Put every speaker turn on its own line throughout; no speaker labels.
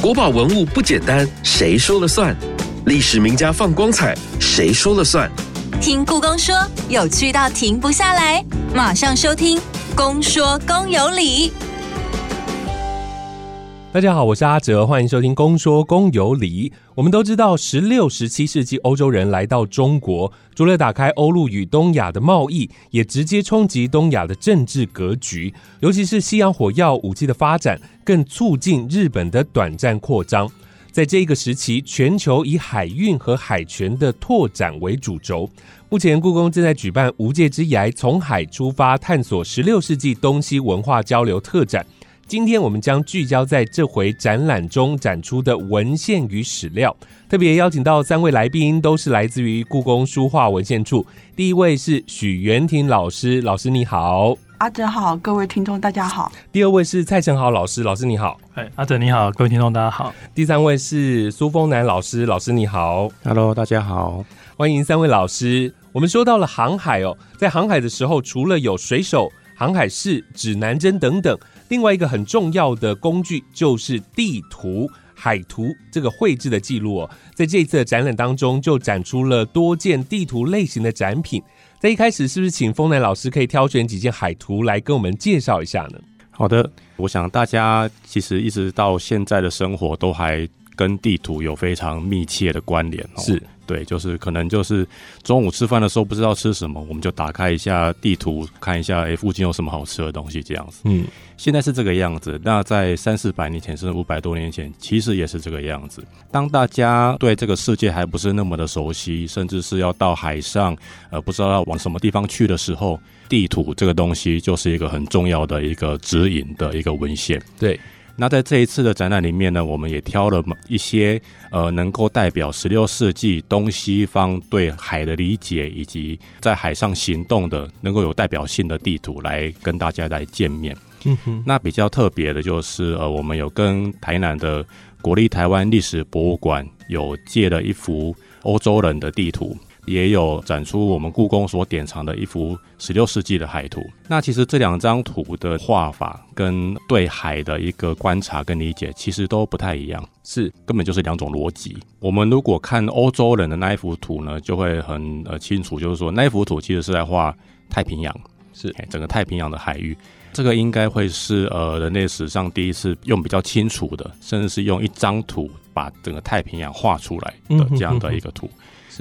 国宝文物不简单，谁说了算？历史名家放光彩，谁说了算？
听故宫说，有趣到停不下来，马上收听《公说公有理》。
大家好，我是阿哲，欢迎收听《公说公有理》。我们都知道，十六、十七世纪欧洲人来到中国，除了打开欧陆与东亚的贸易，也直接冲击东亚的政治格局。尤其是西洋火药武器的发展，更促进日本的短暂扩张。在这个时期，全球以海运和海权的拓展为主轴。目前，故宫正在举办“无界之涯”，从海出发，探索十六世纪东西文化交流特展。今天我们将聚焦在这回展览中展出的文献与史料，特别邀请到三位来宾，都是来自于故宫书画文献处。第一位是许元廷老师，老师你好，
阿哲好，各位听众大家好。
第二位是蔡成豪老师，老师你好，
哎，阿哲你好，各位听众大家好。
第三位是苏峰南老师，老师你好
，Hello，大家好，
欢迎三位老师。我们说到了航海哦，在航海的时候，除了有水手、航海士、指南针等等。另外一个很重要的工具就是地图、海图这个绘制的记录哦，在这一次的展览当中就展出了多件地图类型的展品。在一开始，是不是请丰南老师可以挑选几件海图来跟我们介绍一下呢？
好的，我想大家其实一直到现在的生活都还跟地图有非常密切的关联哦。
是。
对，就是可能就是中午吃饭的时候不知道吃什么，我们就打开一下地图看一下，哎，附近有什么好吃的东西这样子。嗯，现在是这个样子。那在三四百年前，甚至五百多年前，其实也是这个样子。当大家对这个世界还不是那么的熟悉，甚至是要到海上，呃，不知道要往什么地方去的时候，地图这个东西就是一个很重要的一个指引的一个文献。
对。
那在这一次的展览里面呢，我们也挑了一些呃，能够代表十六世纪东西方对海的理解，以及在海上行动的能够有代表性的地图来跟大家来见面。嗯哼，那比较特别的就是呃，我们有跟台南的国立台湾历史博物馆有借了一幅欧洲人的地图。也有展出我们故宫所典藏的一幅十六世纪的海图。那其实这两张图的画法跟对海的一个观察跟理解，其实都不太一样，
是
根本就是两种逻辑。我们如果看欧洲人的那一幅图呢，就会很呃清楚，就是说那一幅图其实是在画太平洋，
是
整个太平洋的海域。这个应该会是呃人类史上第一次用比较清楚的，甚至是用一张图把整个太平洋画出来的这样的一个图。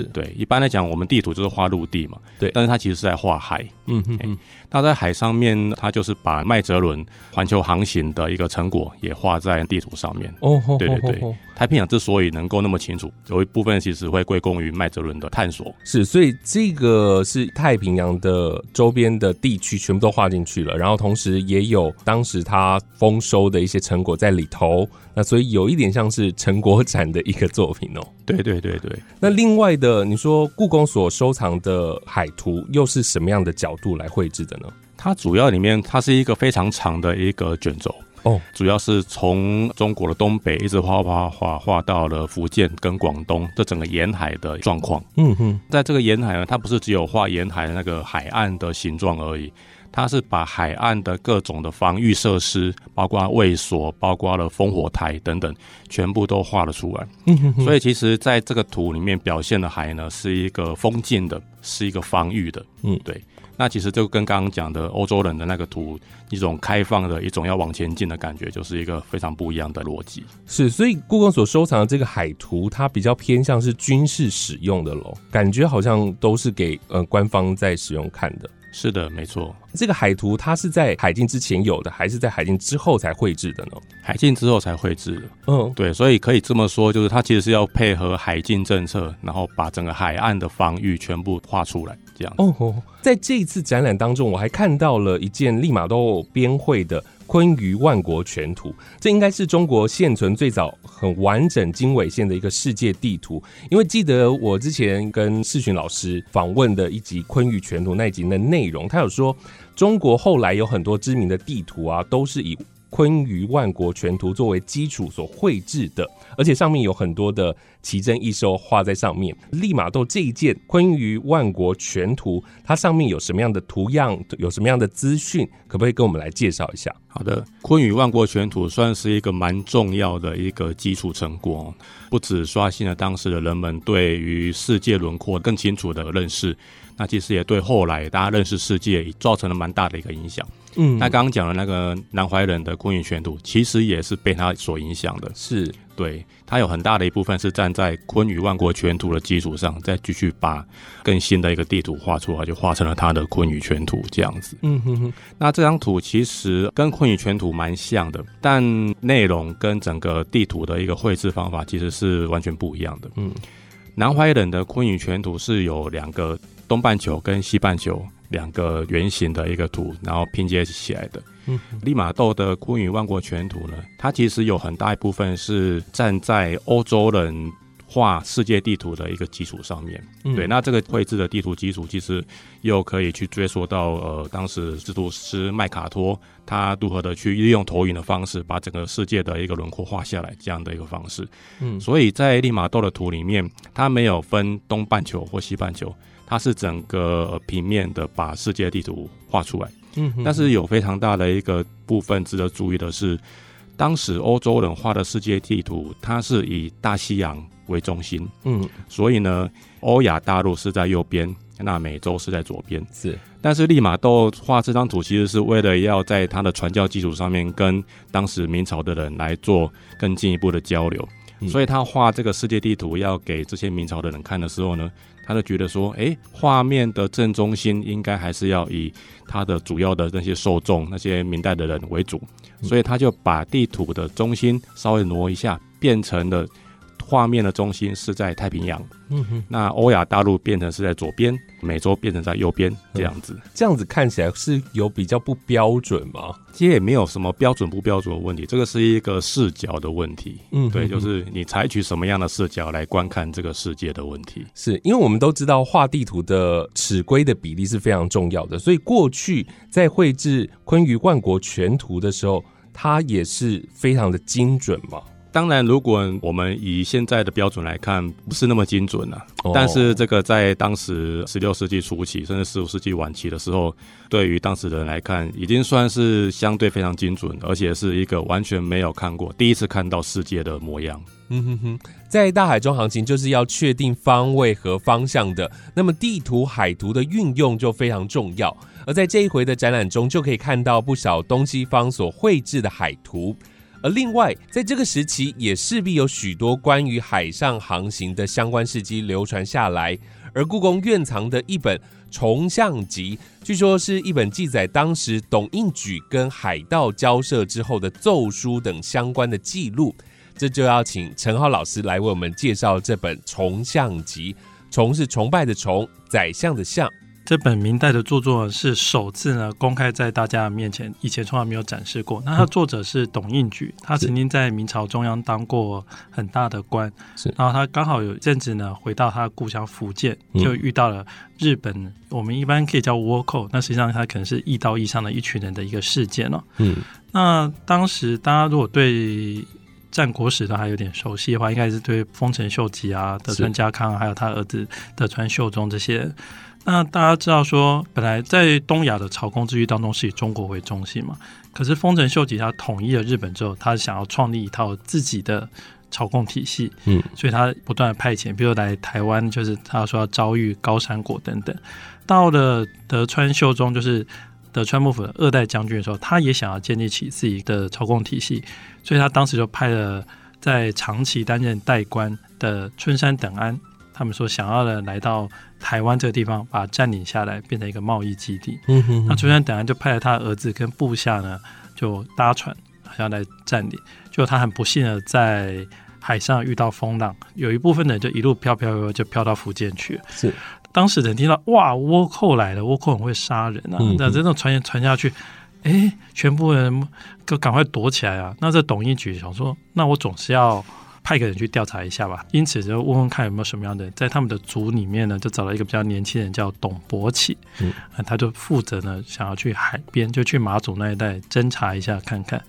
对，一般来讲，我们地图就是画陆地嘛。
对，
但是它其实是在画海。嗯嗯嗯。那在海上面，他就是把麦哲伦环球航行的一个成果也画在地图上面。哦，对对对。太平洋之所以能够那么清楚，有一部分其实会归功于麦哲伦的探索。
是，所以这个是太平洋的周边的地区全部都画进去了，然后同时也有当时他丰收的一些成果在里头。那所以有一点像是成果展的一个作品哦。
对对对对。
那另外的，你说故宫所收藏的海图又是什么样的角度来绘制的呢？
它主要里面它是一个非常长的一个卷轴。哦，主要是从中国的东北一直画画画画到了福建跟广东这整个沿海的状况。嗯哼，在这个沿海呢，它不是只有画沿海的那个海岸的形状而已，它是把海岸的各种的防御设施，包括卫所，包括了烽火台等等，全部都画了出来。嗯哼，所以其实在这个图里面表现的海呢，是一个封禁的，是一个防御的。嗯，对。那其实就跟刚刚讲的欧洲人的那个图，一种开放的一种要往前进的感觉，就是一个非常不一样的逻辑。
是，所以故宫所收藏的这个海图，它比较偏向是军事使用的喽，感觉好像都是给呃官方在使用看的。
是的，没错。
这个海图它是在海禁之前有的，还是在海禁之后才绘制的呢？
海禁之后才绘制的。嗯，对，所以可以这么说，就是它其实是要配合海禁政策，然后把整个海岸的防御全部画出来，这样。哦，
在这一次展览当中，我还看到了一件利玛窦编绘的。坤舆万国全图，这应该是中国现存最早很完整经纬线的一个世界地图。因为记得我之前跟世群老师访问的一集《坤舆全图》那一集的内容，他有说中国后来有很多知名的地图啊，都是以坤舆万国全图作为基础所绘制的，而且上面有很多的奇珍异兽画在上面。利玛窦这一件坤舆万国全图，它上面有什么样的图样，有什么样的资讯，可不可以跟我们来介绍一下？
好的，坤舆万国全图算是一个蛮重要的一个基础成果，不止刷新了当时的人们对于世界轮廓更清楚的认识。那其实也对后来大家认识世界造成了蛮大的一个影响。嗯，那刚刚讲的那个南怀仁的坤舆全图，其实也是被他所影响的。
是，
对他有很大的一部分是站在坤舆万国全图的基础上，再继续把更新的一个地图画出来，就画成了他的坤舆全图这样子。嗯哼哼。那这张图其实跟坤舆全图蛮像的，但内容跟整个地图的一个绘制方法其实是完全不一样的。嗯，南怀仁的坤舆全图是有两个。东半球跟西半球两个圆形的一个图，然后拼接起来的。嗯，利玛窦的《昆舆万国全图》呢，它其实有很大一部分是站在欧洲人画世界地图的一个基础上面。对，那这个绘制的地图基础，其实又可以去追溯到呃，当时制图师麦卡托他如何的去利用投影的方式，把整个世界的一个轮廓画下来这样的一个方式。嗯，所以在利玛窦的图里面，它没有分东半球或西半球。它是整个平面的把世界地图画出来，嗯，但是有非常大的一个部分值得注意的是，当时欧洲人画的世界地图，它是以大西洋为中心，嗯，所以呢，欧亚大陆是在右边，那美洲是在左边，
是。
但是利玛窦画这张图，其实是为了要在他的传教基础上面，跟当时明朝的人来做更进一步的交流，所以他画这个世界地图要给这些明朝的人看的时候呢。他就觉得说，哎，画面的正中心应该还是要以他的主要的那些受众、那些明代的人为主，所以他就把地图的中心稍微挪一下，变成了。画面的中心是在太平洋，嗯哼，那欧亚大陆变成是在左边，美洲变成在右边，这样子，
这样子看起来是有比较不标准吗？
其实也没有什么标准不标准的问题，这个是一个视角的问题，嗯，对，就是你采取什么样的视角来观看这个世界的问题。
是因为我们都知道画地图的尺规的比例是非常重要的，所以过去在绘制坤舆万国全图的时候，它也是非常的精准嘛。
当然，如果我们以现在的标准来看，不是那么精准了。但是这个在当时十六世纪初期，甚至十五世纪晚期的时候，对于当时的人来看，已经算是相对非常精准，而且是一个完全没有看过、第一次看到世界的模样。嗯哼
哼，在大海中航行就是要确定方位和方向的，那么地图、海图的运用就非常重要。而在这一回的展览中，就可以看到不少东西方所绘制的海图。而另外，在这个时期，也势必有许多关于海上航行的相关事迹流传下来。而故宫院藏的一本《重象集》，据说是一本记载当时董应举跟海盗交涉之后的奏书等相关的记录。这就要请陈浩老师来为我们介绍这本《重象集》。崇是崇拜的崇，宰相的相。
这本明代的著作是首次呢公开在大家面前，以前从来没有展示过。那它作者是董应举，他曾经在明朝中央当过很大的官，是。然后他刚好有一阵子呢回到他的故乡福建，就遇到了日本，我们一般可以叫倭寇，那实际上他可能是义道义上的一群人的一个事件哦。嗯。那当时大家如果对战国史都还有点熟悉的话，应该是对丰臣秀吉啊、德川家康，还有他儿子德川秀忠这些。那大家知道说，本来在东亚的朝贡之域当中是以中国为中心嘛？可是丰臣秀吉他统一了日本之后，他想要创立一套自己的朝贡体系，嗯，所以他不断的派遣，比如来台湾，就是他说要遭遇高山国等等。到了德川秀忠，就是德川幕府的二代将军的时候，他也想要建立起自己的朝贡体系，所以他当时就派了在长崎担任代官的春山等安。他们说想要的来到台湾这个地方，把它占领下来，变成一个贸易基地。嗯哼，那朱元等下就派了他儿子跟部下呢，就搭船好像来占领。就他很不幸的在海上遇到风浪，有一部分人就一路飘飘飘就飘到福建去了。
是，
当时人听到哇倭寇来了，倭寇很会杀人啊，那这种传言传下去，哎，全部人都赶快躲起来啊。那这董一举想说，那我总是要。派一个人去调查一下吧，因此就问问看有没有什么样的人，在他们的组里面呢，就找了一个比较年轻人叫董博起，嗯，他就负责呢，想要去海边，就去马祖那一带侦查一下看看，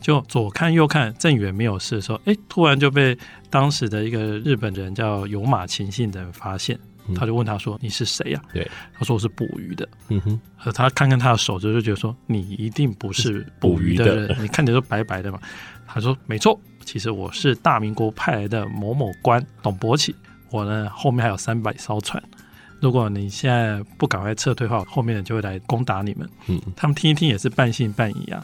就左看右看，郑远没有事的时候，哎，突然就被当时的一个日本人叫有马晴信的人发现，他就问他说：“你是谁呀？”
对，
他说：“我是捕鱼的。”嗯哼，和他看看他的手指，就觉得说：“你一定不是捕鱼的人，你看起来都白白的嘛。”他说：“没错，其实我是大明国派来的某某官董伯起，我呢后面还有三百艘船。”如果你现在不赶快撤退的话，后面人就会来攻打你们。嗯，他们听一听也是半信半疑啊，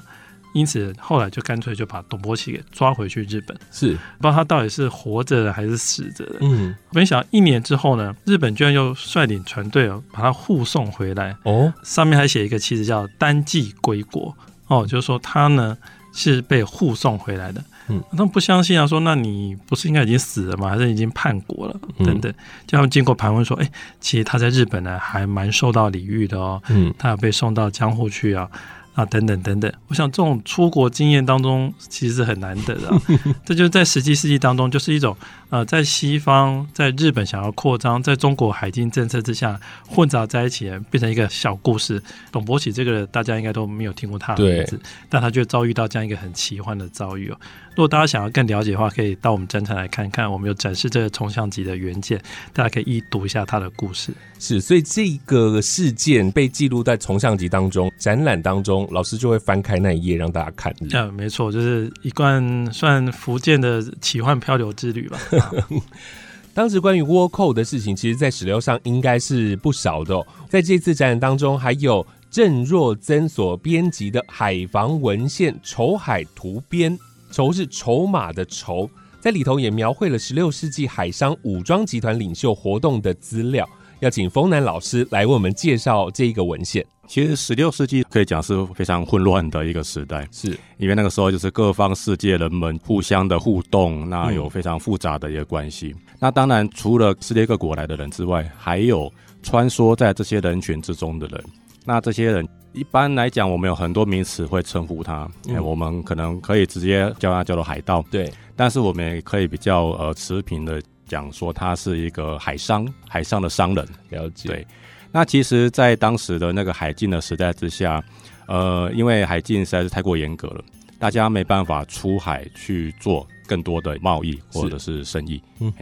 因此后来就干脆就把董伯奇给抓回去日本。
是，不
知道他到底是活着的还是死着的。嗯，没想到一年之后呢，日本居然又率领船队哦，把他护送回来。哦，上面还写一个旗子叫“单骑归国”。哦，就是说他呢是被护送回来的。嗯，他们不相信啊，说那你不是应该已经死了吗？还是已经叛国了？等等，就他们经过盘问说，哎，其实他在日本呢，还蛮受到礼遇的哦。嗯，他有被送到江户去啊。啊，等等等等，我想这种出国经验当中其实是很难得的，这就是在十七世纪当中，就是一种呃，在西方在日本想要扩张，在中国海禁政策之下混杂在一起，变成一个小故事。董伯喜这个大家应该都没有听过他的名字，但他就遭遇到这样一个很奇幻的遭遇哦。如果大家想要更了解的话，可以到我们展场来看看，我们有展示这个冲相机的原件，大家可以一读一下他的故事。
是，所以这个事件被记录在冲相机当中，展览当中，老师就会翻开那一页让大家看。
嗯，没错，就是一贯算福建的奇幻漂流之旅吧。
当时关于倭寇的事情，其实在史料上应该是不少的。在这次展览当中，还有郑若曾所编辑的《海防文献筹海图编》。筹是筹码的筹，在里头也描绘了十六世纪海商武装集团领袖活动的资料。要请丰南老师来为我们介绍这一个文献。
其实十六世纪可以讲是非常混乱的一个时代，
是
因为那个时候就是各方世界人们互相的互动，那有非常复杂的一个关系。那当然除了世界各国来的人之外，还有穿梭在这些人群之中的人。那这些人。一般来讲，我们有很多名词会称呼他，我们可能可以直接叫他叫做海盗，
对。
但是我们也可以比较呃持平的讲说，他是一个海商，海上的商人。
了解。
对。那其实，在当时的那个海禁的时代之下，呃，因为海禁实在是太过严格了，大家没办法出海去做更多的贸易或者是生意。嗯。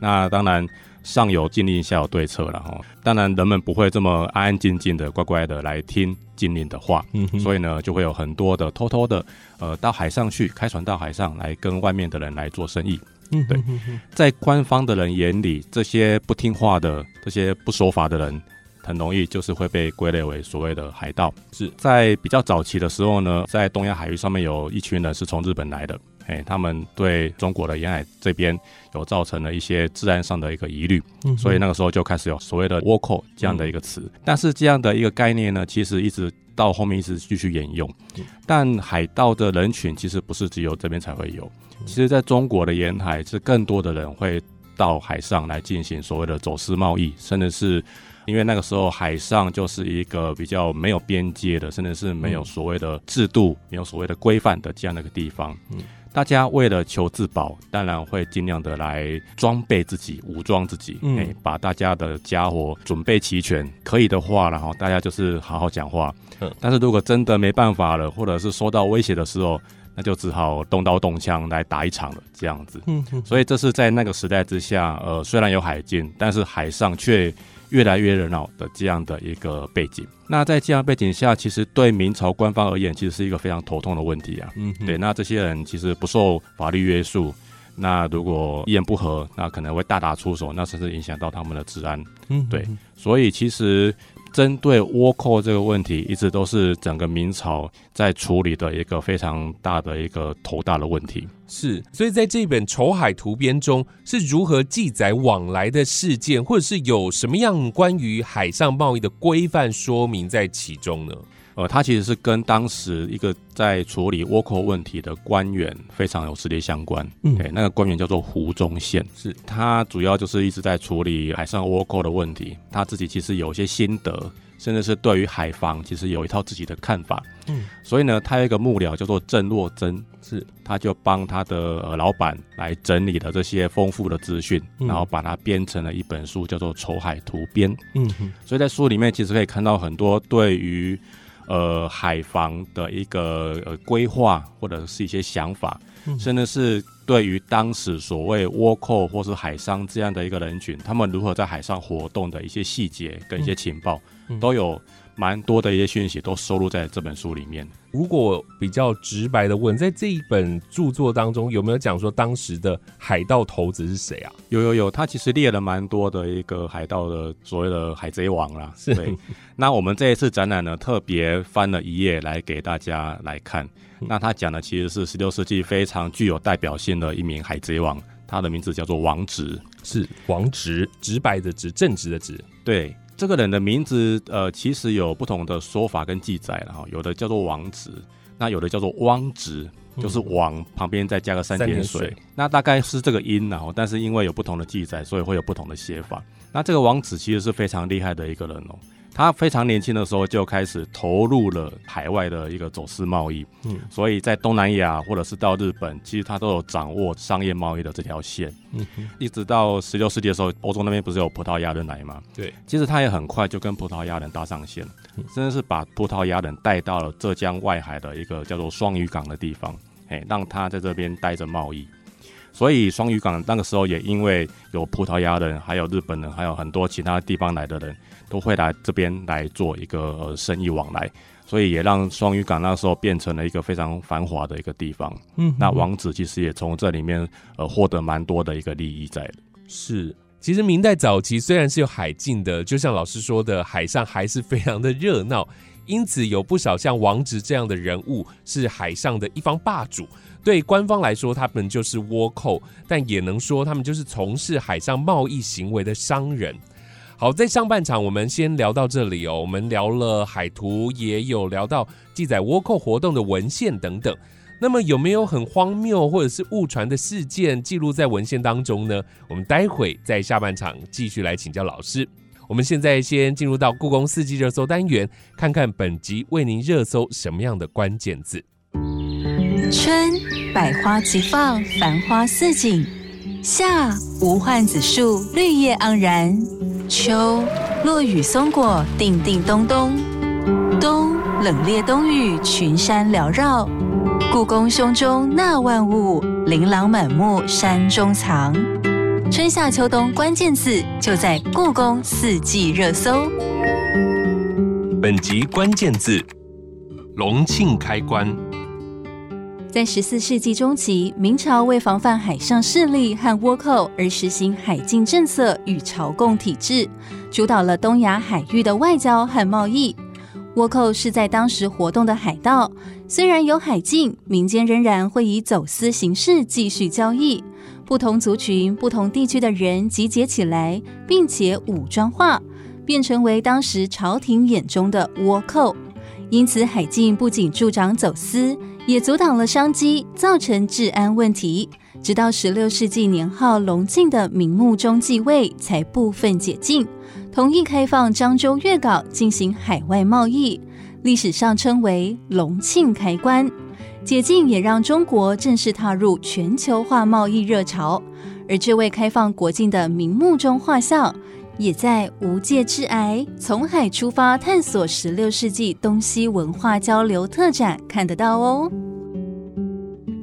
那当然。上有禁令，下有对策了哈。当然，人们不会这么安安静静的、乖乖的来听禁令的话，所以呢，就会有很多的偷偷的，呃，到海上去开船到海上来跟外面的人来做生意。嗯，对，在官方的人眼里，这些不听话的、这些不守法的人，很容易就是会被归类为所谓的海盗。是在比较早期的时候呢，在东亚海域上面有一群人是从日本来的。哎，他们对中国的沿海这边有造成了一些治安上的一个疑虑，所以那个时候就开始有所谓的倭寇这样的一个词。但是这样的一个概念呢，其实一直到后面一直继续沿用。但海盗的人群其实不是只有这边才会有，其实在中国的沿海是更多的人会到海上来进行所谓的走私贸易，甚至是因为那个时候海上就是一个比较没有边界的，甚至是没有所谓的制度、没有所谓的规范的这样的一个地方。嗯大家为了求自保，当然会尽量的来装备自己、武装自己，哎，把大家的家伙准备齐全。可以的话，然后大家就是好好讲话。嗯，但是如果真的没办法了，或者是受到威胁的时候，那就只好动刀动枪来打一场了。这样子，嗯，所以这是在那个时代之下，呃，虽然有海禁，但是海上却。越来越热闹的这样的一个背景，那在这样背景下，其实对明朝官方而言，其实是一个非常头痛的问题啊。嗯，对，那这些人其实不受法律约束，那如果一言不合，那可能会大打出手，那甚至影响到他们的治安。嗯，对，所以其实。针对倭寇这个问题，一直都是整个明朝在处理的一个非常大的一个头大的问题。
是，所以在这本《筹海图编》中，是如何记载往来的事件，或者是有什么样关于海上贸易的规范说明在其中呢？
呃，他其实是跟当时一个在处理倭寇问题的官员非常有直接相关。嗯，对，那个官员叫做胡宗宪，是他主要就是一直在处理海上倭寇的问题。他自己其实有一些心得，甚至是对于海防其实有一套自己的看法。嗯，所以呢，他有一个幕僚叫做郑若珍，是他就帮他的老板来整理了这些丰富的资讯，然后把它编成了一本书，叫做《筹海图编》。嗯，所以在书里面其实可以看到很多对于呃海防的一个呃规划或者是一些想法，甚至是对于当时所谓倭寇或是海商这样的一个人群，他们如何在海上活动的一些细节跟一些情报，都有。蛮多的一些讯息都收录在这本书里面。
如果比较直白的问，在这一本著作当中，有没有讲说当时的海盗头子是谁啊？
有有有，他其实列了蛮多的一个海盗的所谓的海贼王啦。对。那我们这一次展览呢，特别翻了一页来给大家来看。那他讲的其实是十六世纪非常具有代表性的一名海贼王，他的名字叫做王直，
是王直，直白的直，正直的直。
对。这个人的名字，呃，其实有不同的说法跟记载了哈。有的叫做王直，那有的叫做汪直，就是王旁边再加个三点水，那大概是这个音然后，但是因为有不同的记载，所以会有不同的写法。那这个王子其实是非常厉害的一个人哦。他非常年轻的时候就开始投入了海外的一个走私贸易，嗯，所以在东南亚或者是到日本，其实他都有掌握商业贸易的这条线，嗯，一直到十六世纪的时候，欧洲那边不是有葡萄牙人来吗？
对，
其实他也很快就跟葡萄牙人搭上线，真的是把葡萄牙人带到了浙江外海的一个叫做双屿港的地方，哎，让他在这边待着贸易。所以双屿港那个时候也因为有葡萄牙人、还有日本人、还有很多其他地方来的人。都会来这边来做一个生意往来，所以也让双屿港那时候变成了一个非常繁华的一个地方。嗯，那王子其实也从这里面呃获得蛮多的一个利益在的。
是，其实明代早期虽然是有海禁的，就像老师说的，海上还是非常的热闹，因此有不少像王直这样的人物是海上的一方霸主。对官方来说，他们就是倭寇，但也能说他们就是从事海上贸易行为的商人。好，在上半场我们先聊到这里哦。我们聊了海图，也有聊到记载倭寇活动的文献等等。那么有没有很荒谬或者是误传的事件记录在文献当中呢？我们待会在下半场继续来请教老师。我们现在先进入到故宫四季热搜单元，看看本集为您热搜什么样的关键字。
春，百花齐放，繁花似锦；夏，无患子树，绿叶盎然。秋落雨松果叮叮咚咚，冬冷冽冬雨群山缭绕，故宫胸中纳万物，琳琅满目山中藏。春夏秋冬关键字就在故宫四季热搜。
本集关键字：隆庆开关。
在十四世纪中期，明朝为防范海上势力和倭寇而实行海禁政策与朝贡体制，主导了东亚海域的外交和贸易。倭寇是在当时活动的海盗，虽然有海禁，民间仍然会以走私形式继续交易。不同族群、不同地区的人集结起来，并且武装化，便成为当时朝廷眼中的倭寇。因此，海禁不仅助长走私。也阻挡了商机，造成治安问题。直到十六世纪年号隆庆的明穆宗继位，才部分解禁，同意开放漳州、粤港进行海外贸易，历史上称为隆庆开关。解禁也让中国正式踏入全球化贸易热潮。而这位开放国境的明目中画像，也在无界之癌从海出发探索十六世纪东西文化交流特展看得到哦。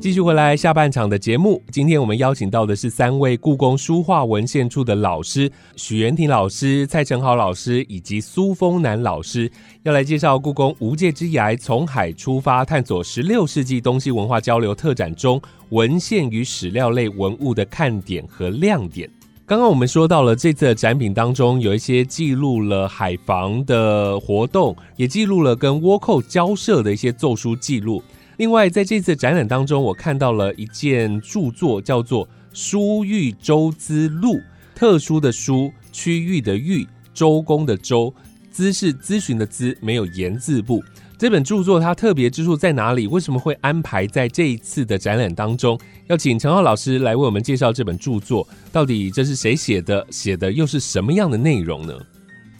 继续回来下半场的节目，今天我们邀请到的是三位故宫书画文献处的老师：许元廷老师、蔡成豪老师以及苏峰南老师，要来介绍故宫无界之涯从海出发探索十六世纪东西文化交流特展中文献与史料类文物的看点和亮点。刚刚我们说到了这次的展品当中，有一些记录了海防的活动，也记录了跟倭寇交涉的一些奏书记录。另外，在这次展览当中，我看到了一件著作，叫做《书域周资录》，特殊的书，区域的域，周公的周，资是咨询的咨，没有言字部。这本著作它特别之处在哪里？为什么会安排在这一次的展览当中？要请陈浩老师来为我们介绍这本著作，到底这是谁写的？写的又是什么样的内容呢？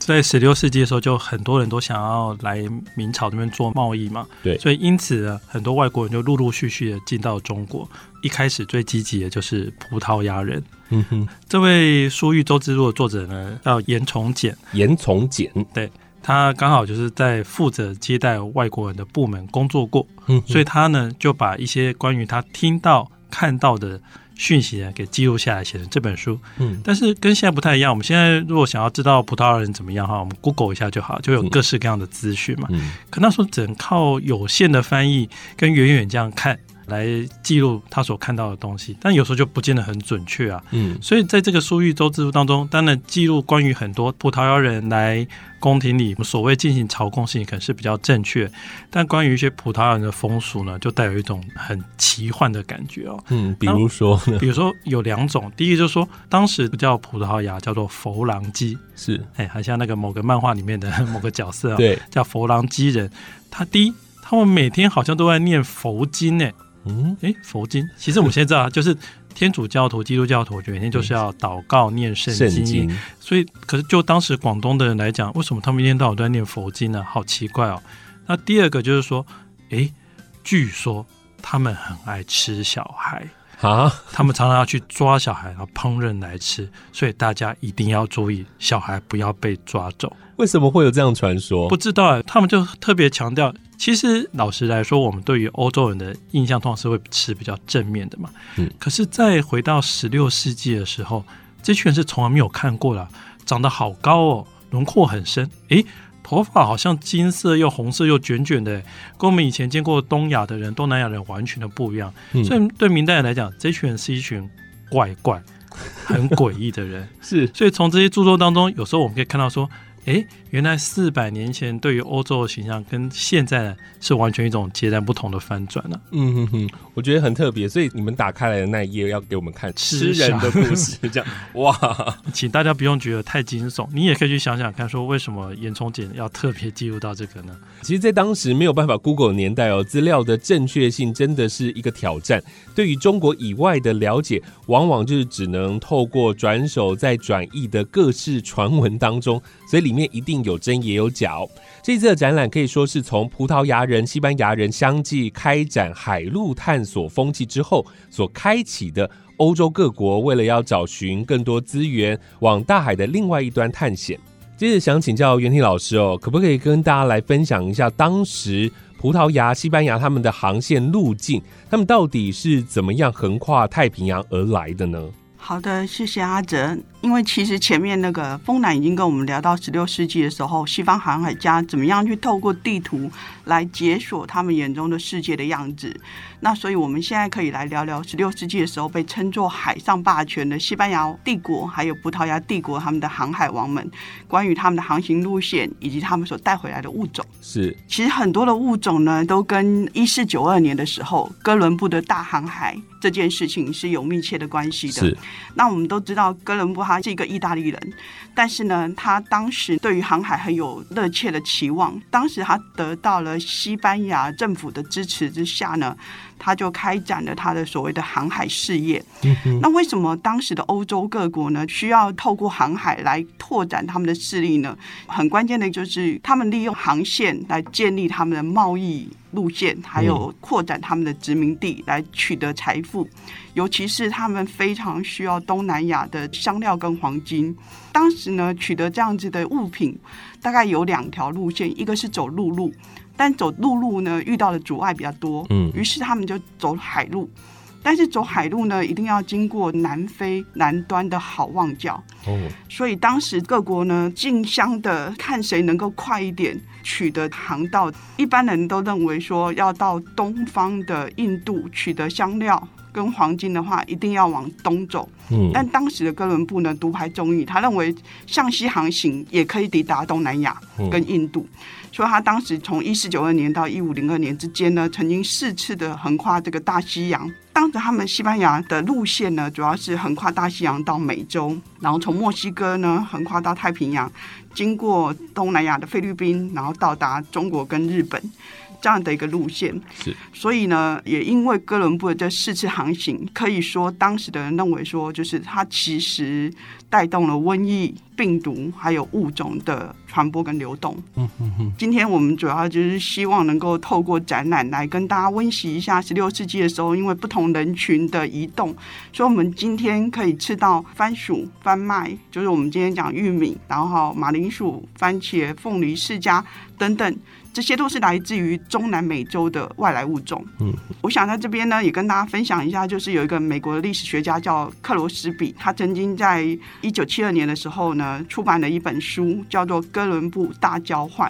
在十六世纪的时候，就很多人都想要来明朝这边做贸易嘛，
对，
所以因此呢，很多外国人就陆陆续续的进到中国。一开始最积极的就是葡萄牙人。嗯哼，这位《书玉周之路》的作者呢，叫严从简。
严从简，
对。他刚好就是在负责接待外国人的部门工作过，嗯，所以他呢就把一些关于他听到看到的讯息呢给记录下来，写成这本书。嗯，但是跟现在不太一样。我们现在如果想要知道葡萄牙人怎么样哈，我们 Google 一下就好，就有各式各样的资讯嘛。嗯，可那时候只能靠有限的翻译跟远远这样看。来记录他所看到的东西，但有时候就不见得很准确啊。嗯，所以在这个苏玉州制度当中，当然记录关于很多葡萄牙人来宫廷里所谓进行朝贡事情，可能是比较正确。但关于一些葡萄牙人的风俗呢，就带有一种很奇幻的感觉哦。
嗯，比如说，
比如说有两种，第一个就是说，当时叫葡萄牙叫做佛朗基，
是
哎，好像那个某个漫画里面的 某个角色啊，
对，
叫佛朗基人。他第一，他们每天好像都在念佛经呢。嗯，哎，佛经，其实我们现在知道，就是天主教徒、基督教徒，每天就是要祷告、念圣经。所以，可是就当时广东的人来讲，为什么他们一天到晚都在念佛经呢？好奇怪哦。那第二个就是说，诶，据说他们很爱吃小孩啊，他们常常要去抓小孩，然后烹饪来吃。所以大家一定要注意，小孩不要被抓走。
为什么会有这样传说？
不知道，他们就特别强调。其实老实来说，我们对于欧洲人的印象通常是会持比较正面的嘛。嗯。可是再回到十六世纪的时候，这群人是从来没有看过的，长得好高哦，轮廓很深，诶，头发好像金色又红色又卷卷的，跟我们以前见过东亚的人、东南亚人完全的不一样。所以对明代人来讲，这群人是一群怪怪、很诡异的人。
是。
所以从这些著作当中，有时候我们可以看到说。哎，原来四百年前对于欧洲的形象跟现在呢是完全一种截然不同的翻转了。嗯
哼哼，我觉得很特别，所以你们打开来的那一页要给我们看吃人的故事，这样哇，
请大家不用觉得太惊悚，你也可以去想想看，说为什么严崇简要特别记录到这个呢？
其实，在当时没有办法 Google 年代哦，资料的正确性真的是一个挑战。对于中国以外的了解，往往就是只能透过转手再转译的各式传闻当中，所以里。面一定有真也有假。这次的展览可以说是从葡萄牙人、西班牙人相继开展海陆探索风气之后所开启的欧洲各国为了要找寻更多资源，往大海的另外一端探险。接着想请教袁婷老师哦，可不可以跟大家来分享一下当时葡萄牙、西班牙他们的航线路径，他们到底是怎么样横跨太平洋而来的呢？
好的，谢谢阿哲。因为其实前面那个风南已经跟我们聊到十六世纪的时候，西方航海家怎么样去透过地图来解锁他们眼中的世界的样子。那所以我们现在可以来聊聊十六世纪的时候被称作海上霸权的西班牙帝国，还有葡萄牙帝国他们的航海王们，关于他们的航行路线以及他们所带回来的物种。
是，
其实很多的物种呢，都跟一四九二年的时候哥伦布的大航海这件事情是有密切的关系的。
是，
那我们都知道哥伦布他是一个意大利人，但是呢，他当时对于航海很有热切的期望。当时他得到了西班牙政府的支持之下呢。他就开展了他的所谓的航海事业。那为什么当时的欧洲各国呢，需要透过航海来拓展他们的势力呢？很关键的就是他们利用航线来建立他们的贸易路线，还有扩展他们的殖民地来取得财富。尤其是他们非常需要东南亚的香料跟黄金。当时呢，取得这样子的物品，大概有两条路线，一个是走陆路。但走陆路呢，遇到的阻碍比较多，嗯，于是他们就走海路。但是走海路呢，一定要经过南非南端的好望角，哦，所以当时各国呢竞相的看谁能够快一点取得航道。一般人都认为说，要到东方的印度取得香料跟黄金的话，一定要往东走。嗯，但当时的哥伦布呢独排众议，他认为向西航行也可以抵达东南亚跟印度。说他当时从一四九二年到一五零二年之间呢，曾经四次的横跨这个大西洋。当时他们西班牙的路线呢，主要是横跨大西洋到美洲，然后从墨西哥呢横跨到太平洋，经过东南亚的菲律宾，然后到达中国跟日本。这样的一个路线。
是，
所以呢，也因为哥伦布的这四次航行，可以说当时的人认为说，就是他其实带动了瘟疫、病毒还有物种的传播跟流动。嗯嗯嗯。今天我们主要就是希望能够透过展览来跟大家温习一下十六世纪的时候，因为不同人群的移动，所以我们今天可以吃到番薯、番麦，就是我们今天讲玉米，然后马铃薯、番茄、凤梨、释迦等等。这些都是来自于中南美洲的外来物种。嗯，我想在这边呢，也跟大家分享一下，就是有一个美国的历史学家叫克罗斯比，他曾经在一九七二年的时候呢，出版了一本书，叫做《哥伦布大交换》。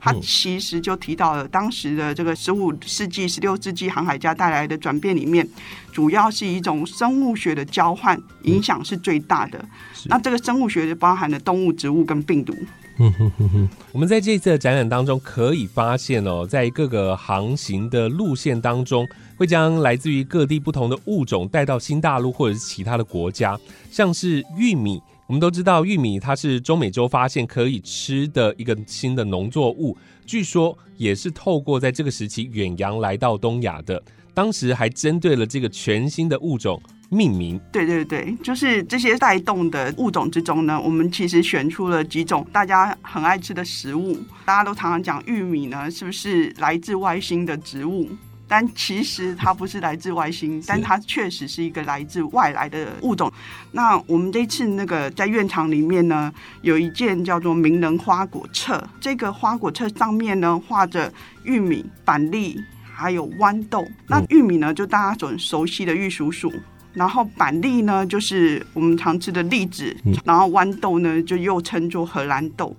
他其实就提到了当时的这个十五世纪、十六世纪航海家带来的转变里面，主要是一种生物学的交换，影响是最大的。那这个生物学就包含了动物、植物跟病毒。嗯
哼哼哼，我们在这次的展览当中可以发现哦，在各个航行的路线当中，会将来自于各地不同的物种带到新大陆或者是其他的国家，像是玉米，我们都知道玉米它是中美洲发现可以吃的一个新的农作物，据说也是透过在这个时期远洋来到东亚的，当时还针对了这个全新的物种。命名
对对对，就是这些带动的物种之中呢，我们其实选出了几种大家很爱吃的食物。大家都常常讲玉米呢，是不是来自外星的植物？但其实它不是来自外星，但它确实是一个来自外来的物种。那我们这次那个在院场里面呢，有一件叫做名人花果册，这个花果册上面呢画着玉米、板栗还有豌豆。那玉米呢，就大家所熟悉的玉蜀黍。然后板栗呢，就是我们常吃的栗子，然后豌豆呢，就又称作荷兰豆。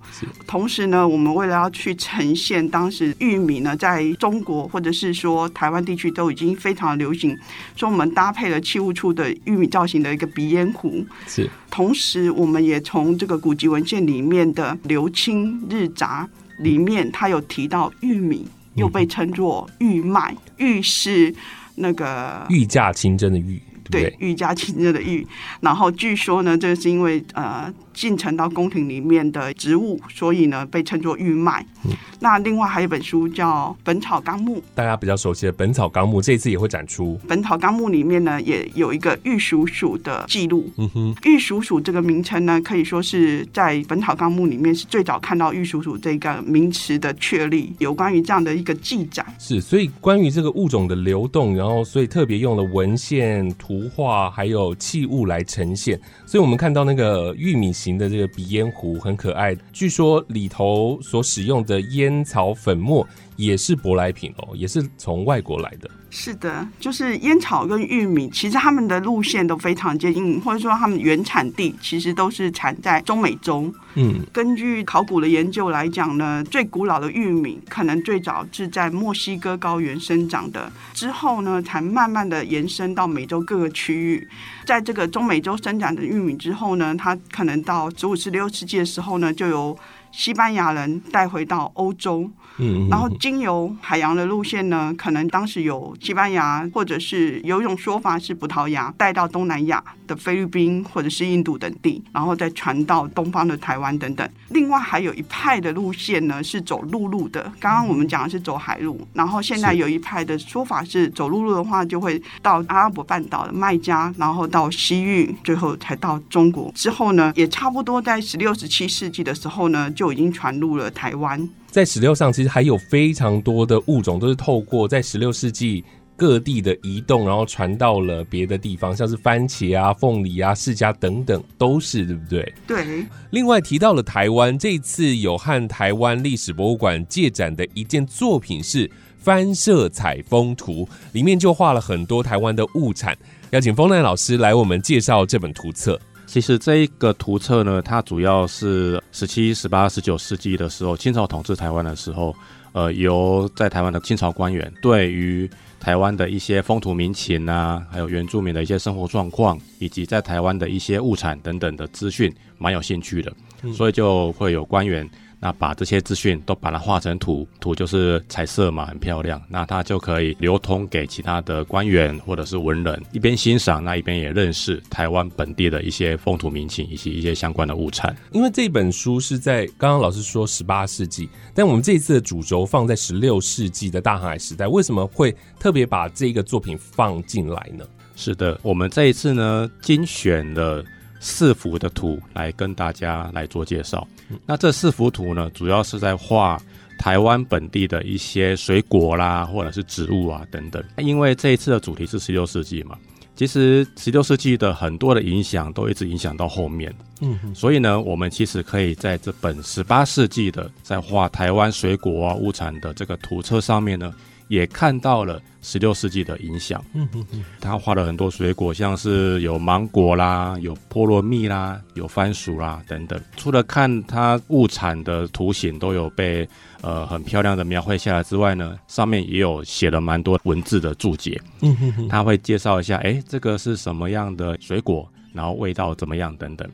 同时呢，我们为了要去呈现当时玉米呢，在中国或者是说台湾地区都已经非常流行，所以我们搭配了器物处的玉米造型的一个鼻烟壶。
是。
同时，我们也从这个古籍文献里面的《刘清日杂》里面，它有提到玉米又被称作玉麦，玉是那个
御驾亲征的御。
对，愈加亲热的愈，然后据说呢，这是因为呃。进城到宫廷里面的植物，所以呢被称作玉麦。那另外还有一本书叫《本草纲目》，
大家比较熟悉的《本草纲目》，这次也会展出。
《本草纲目》里面呢也有一个玉蜀黍的记录。嗯哼，玉蜀黍这个名称呢，可以说是在《本草纲目》里面是最早看到玉蜀黍这个名词的确立，有关于这样的一个记载。
是，所以关于这个物种的流动，然后所以特别用了文献、图画还有器物来呈现。所以我们看到那个玉米。型的这个鼻烟壶很可爱，据说里头所使用的烟草粉末也是舶来品哦，也是从外国来的。
是的，就是烟草跟玉米，其实他们的路线都非常接近，或者说他们原产地其实都是产在中美洲。嗯，根据考古的研究来讲呢，最古老的玉米可能最早是在墨西哥高原生长的，之后呢才慢慢的延伸到美洲各个区域。在这个中美洲生长的玉米之后呢，它可能到十五、十六世纪的时候呢，就由西班牙人带回到欧洲。嗯，然后经由海洋的路线呢，可能当时有西班牙，或者是有一种说法是葡萄牙带到东南亚的菲律宾或者是印度等地，然后再传到东方的台湾等等。另外还有一派的路线呢是走陆路的，刚刚我们讲的是走海路，然后现在有一派的说法是走陆路的话，就会到阿拉伯半岛的麦加，然后到西域，最后才到中国。之后呢，也差不多在十六、十七世纪的时候呢，就已经传入了台湾。
在史料上，其实还有非常多的物种都是透过在十六世纪各地的移动，然后传到了别的地方，像是番茄啊、凤梨啊、释迦等等，都是对不对？
对。
另外提到了台湾，这次有和台湾历史博物馆借展的一件作品是翻摄采风图，里面就画了很多台湾的物产。邀请风奈老师来我们介绍这本图册。
其实这一个图册呢，它主要是十七、十八、十九世纪的时候，清朝统治台湾的时候，呃，由在台湾的清朝官员对于台湾的一些风土民情啊，还有原住民的一些生活状况，以及在台湾的一些物产等等的资讯，蛮有兴趣的，所以就会有官员那把这些资讯都把它画成图，图就是彩色嘛，很漂亮。那它就可以流通给其他的官员或者是文人，一边欣赏，那一边也认识台湾本地的一些风土民情以及一些相关的物产。
因为这本书是在刚刚老师说十八世纪，但我们这一次的主轴放在十六世纪的大航海时代，为什么会特别把这个作品放进来呢？
是的，我们这一次呢精选了。四幅的图来跟大家来做介绍。那这四幅图呢，主要是在画台湾本地的一些水果啦，或者是植物啊等等。因为这一次的主题是十六世纪嘛，其实十六世纪的很多的影响都一直影响到后面。嗯，所以呢，我们其实可以在这本十八世纪的在画台湾水果啊物产的这个图册上面呢。也看到了十六世纪的影响。嗯嗯嗯，他画了很多水果，像是有芒果啦，有菠萝蜜啦，有番薯啦等等。除了看它物产的图形都有被呃很漂亮的描绘下来之外呢，上面也有写了蛮多文字的注解。嗯哼哼，他会介绍一下，哎，这个是什么样的水果，然后味道怎么样等等。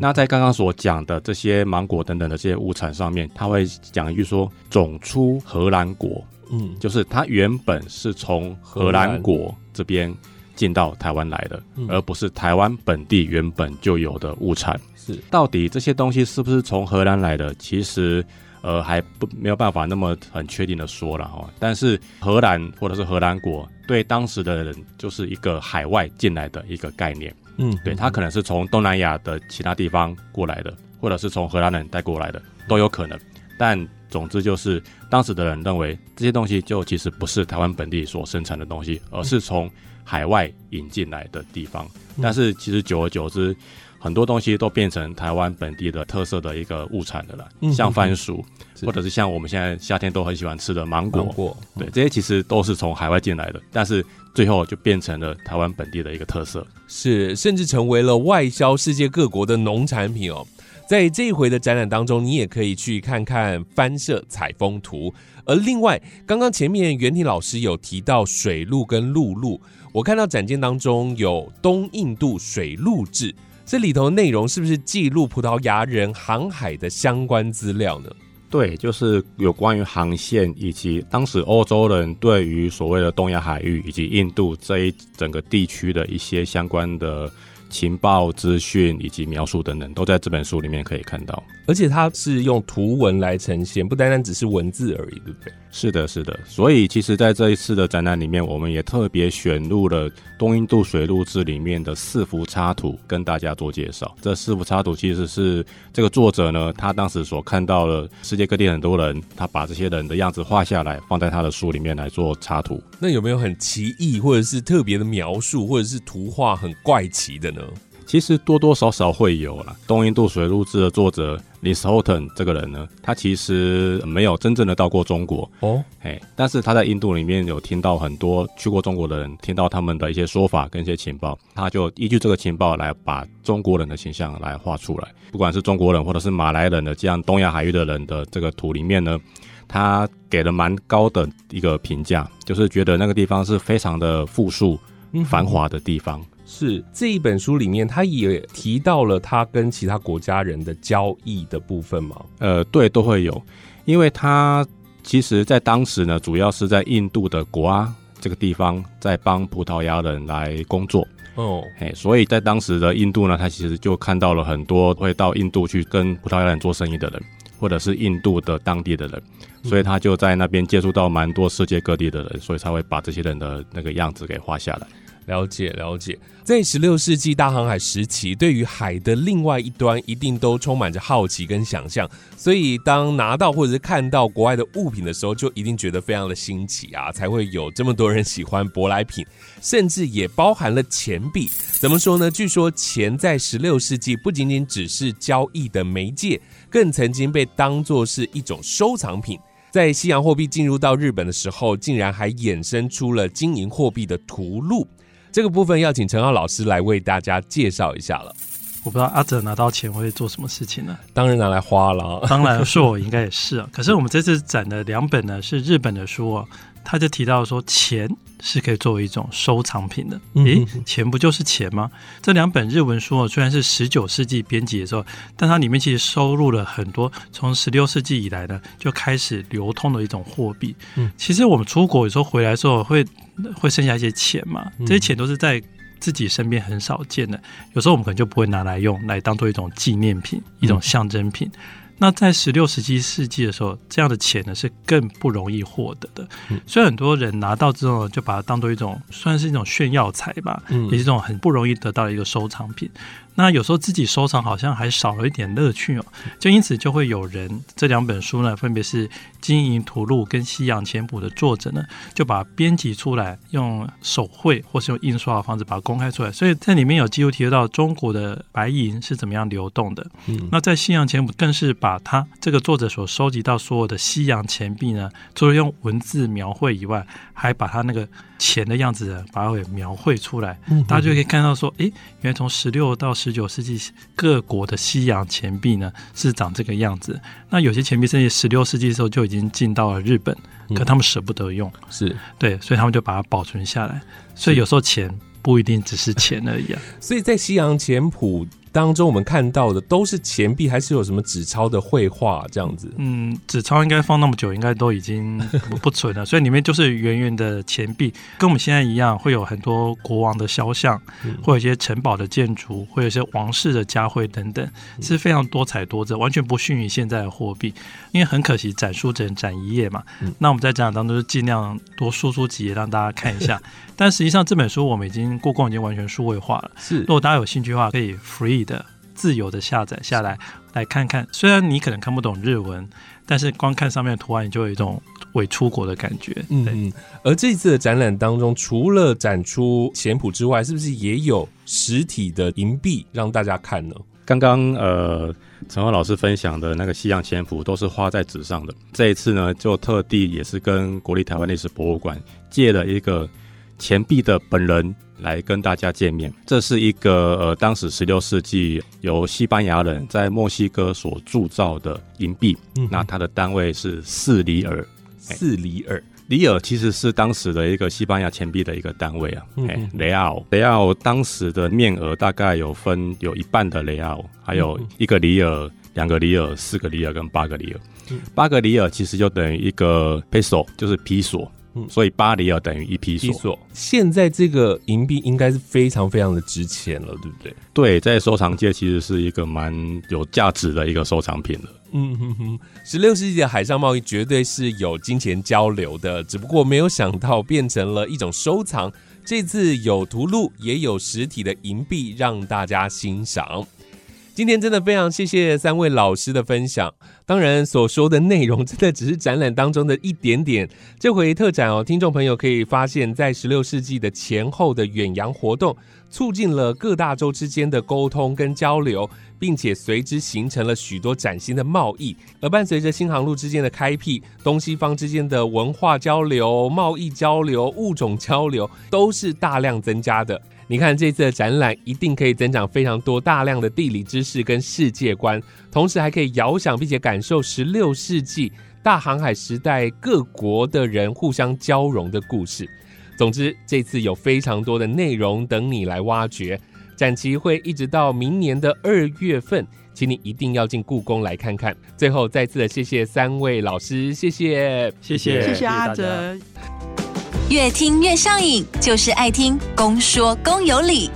那在刚刚所讲的这些芒果等等的这些物产上面，他会讲一句说，种出荷兰果。嗯，就是它原本是从荷兰国这边进到台湾来的，而不是台湾本地原本就有的物产。
是，
到底这些东西是不是从荷兰来的？其实，呃，还不没有办法那么很确定的说了哈。但是荷兰或者是荷兰国对当时的人就是一个海外进来的一个概念。嗯，对，他可能是从东南亚的其他地方过来的，或者是从荷兰人带过来的，都有可能。但总之就是，当时的人认为这些东西就其实不是台湾本地所生产的东西，而是从海外引进来的地方。但是其实久而久之，很多东西都变成台湾本地的特色的一个物产的了，像番薯，或者是像我们现在夏天都很喜欢吃的芒果，对，这些其实都是从海外进来的，但是最后就变成了台湾本地的一个特色，
是甚至成为了外销世界各国的农产品哦。在这一回的展览当中，你也可以去看看翻摄采风图。而另外，刚刚前面袁婷老师有提到水路跟陆路，我看到展件当中有东印度水路志，这里头内容是不是记录葡萄牙人航海的相关资料呢？
对，就是有关于航线以及当时欧洲人对于所谓的东亚海域以及印度这一整个地区的一些相关的。情报资讯以及描述等等，都在这本书里面可以看到。
而且它是用图文来呈现，不单单只是文字而已，对不对？
是的，是的。所以其实，在这一次的展览里面，我们也特别选入了东印度水路志里面的四幅插图，跟大家做介绍。这四幅插图其实是这个作者呢，他当时所看到了世界各地很多人，他把这些人的样子画下来，放在他的书里面来做插图。
那有没有很奇异，或者是特别的描述，或者是图画很怪奇的呢？
其实多多少少会有啦。东印度水路志的作者 Lis Houghton 这个人呢，他其实没有真正的到过中国哦，哎，但是他在印度里面有听到很多去过中国的人，听到他们的一些说法跟一些情报，他就依据这个情报来把中国人的形象来画出来。不管是中国人或者是马来人的这样东亚海域的人的这个图里面呢，他给了蛮高的一个评价，就是觉得那个地方是非常的富庶、繁华的地方。
是这一本书里面，他也提到了他跟其他国家人的交易的部分吗？
呃，对，都会有，因为他其实在当时呢，主要是在印度的国阿这个地方在帮葡萄牙人来工作。哦，哎，所以在当时的印度呢，他其实就看到了很多会到印度去跟葡萄牙人做生意的人，或者是印度的当地的人，所以他就在那边接触到蛮多世界各地的人，所以才会把这些人的那个样子给画下来。
了解了解，在十六世纪大航海时期，对于海的另外一端，一定都充满着好奇跟想象。所以，当拿到或者是看到国外的物品的时候，就一定觉得非常的新奇啊，才会有这么多人喜欢舶来品，甚至也包含了钱币。怎么说呢？据说钱在十六世纪不仅仅只是交易的媒介，更曾经被当作是一种收藏品。在西洋货币进入到日本的时候，竟然还衍生出了金银货币的图录。这个部分要请陈浩老师来为大家介绍一下了。
我不知道阿哲拿到钱会做什么事情呢？
当然拿来花了。
当然，是我应该也是啊。可是我们这次展的两本呢是日本的书啊，他就提到说，钱是可以作为一种收藏品的。诶，钱不就是钱吗？这两本日文书哦虽然是十九世纪编辑的时候，但它里面其实收录了很多从十六世纪以来呢就开始流通的一种货币。嗯，其实我们出国有时候回来的时候会会剩下一些钱嘛，这些钱都是在自己身边很少见的，有时候我们可能就不会拿来用来当做一种纪念品、一种象征品。那在十六、十七世纪的时候，这样的钱呢是更不容易获得的。所以很多人拿到之后，就把它当做一种，算是一种炫耀财吧，也是一种很不容易得到的一个收藏品。那有时候自己收藏好像还少了一点乐趣哦，就因此就会有人这两本书呢，分别是《金银图录》跟《西洋钱谱》的作者呢，就把编辑出来，用手绘或是用印刷的方式把它公开出来。所以在里面有记录提到中国的白银是怎么样流动的。嗯，那在《西洋钱谱》更是把他这个作者所收集到所有的西洋钱币呢，除了用文字描绘以外，还把他那个。钱的样子，把它给描绘出来，大家就可以看到说，哎，原来从十六到十九世纪各国的西洋钱币呢是长这个样子。那有些钱币甚至十六世纪的时候就已经进到了日本，可他们舍不得用，
是
对，所以他们就把它保存下来。所以有时候钱不一定只是钱而已啊。
所以在西洋钱谱。当中我们看到的都是钱币，还是有什么纸钞的绘画这样子？
嗯，纸钞应该放那么久，应该都已经 不存了。所以里面就是圆圆的钱币，跟我们现在一样，会有很多国王的肖像，会有一些城堡的建筑，会有一些王室的家徽等等，是非常多彩多姿，完全不逊于现在的货币。因为很可惜，展书只能展一页嘛。那我们在展览当中就尽量多输出几页让大家看一下。但实际上这本书我们已经故宫已经完全数位化了。
是，
如果大家有兴趣的话，可以 free 的自由的下载下来来看看。虽然你可能看不懂日文，但是光看上面的图案，你就有一种伪出国的感觉。嗯，
而这次的展览当中，除了展出钱谱之外，是不是也有实体的银币让大家看呢？
刚刚呃，陈浩老师分享的那个西洋钱谱都是画在纸上的。这一次呢，就特地也是跟国立台湾历史博物馆借了一个。钱币的本人来跟大家见面。这是一个呃，当时十六世纪由西班牙人在墨西哥所铸造的银币。嗯，那它的单位是四里尔。
四里尔，
里尔其实是当时的一个西班牙钱币的一个单位啊。哎，雷奥，雷奥当时的面额大概有分有一半的雷奥，还有一个里尔、两个里尔、四个里尔跟八个里尔。八个里尔其实就等于一个 peso，就是皮索。所以八里尔等于一批索。
现在这个银币应该是非常非常的值钱了，对不对？
对，在收藏界其实是一个蛮有价值的一个收藏品了。嗯哼
哼，十六世纪的海上贸易绝对是有金钱交流的，只不过没有想到变成了一种收藏。这次有图录，也有实体的银币让大家欣赏。今天真的非常谢谢三位老师的分享。当然，所说的内容真的只是展览当中的一点点。这回特展哦，听众朋友可以发现，在十六世纪的前后的远洋活动，促进了各大洲之间的沟通跟交流，并且随之形成了许多崭新的贸易。而伴随着新航路之间的开辟，东西方之间的文化交流、贸易交流、物种交流，都是大量增加的。你看这次的展览，一定可以增长非常多大量的地理知识跟世界观，同时还可以遥想并且感受十六世纪大航海时代各国的人互相交融的故事。总之，这次有非常多的内容等你来挖掘。展期会一直到明年的二月份，请你一定要进故宫来看看。最后，再次的谢谢三位老师，谢谢，
谢谢，
谢谢阿哲。
越听越上瘾，就是爱听公说公有理。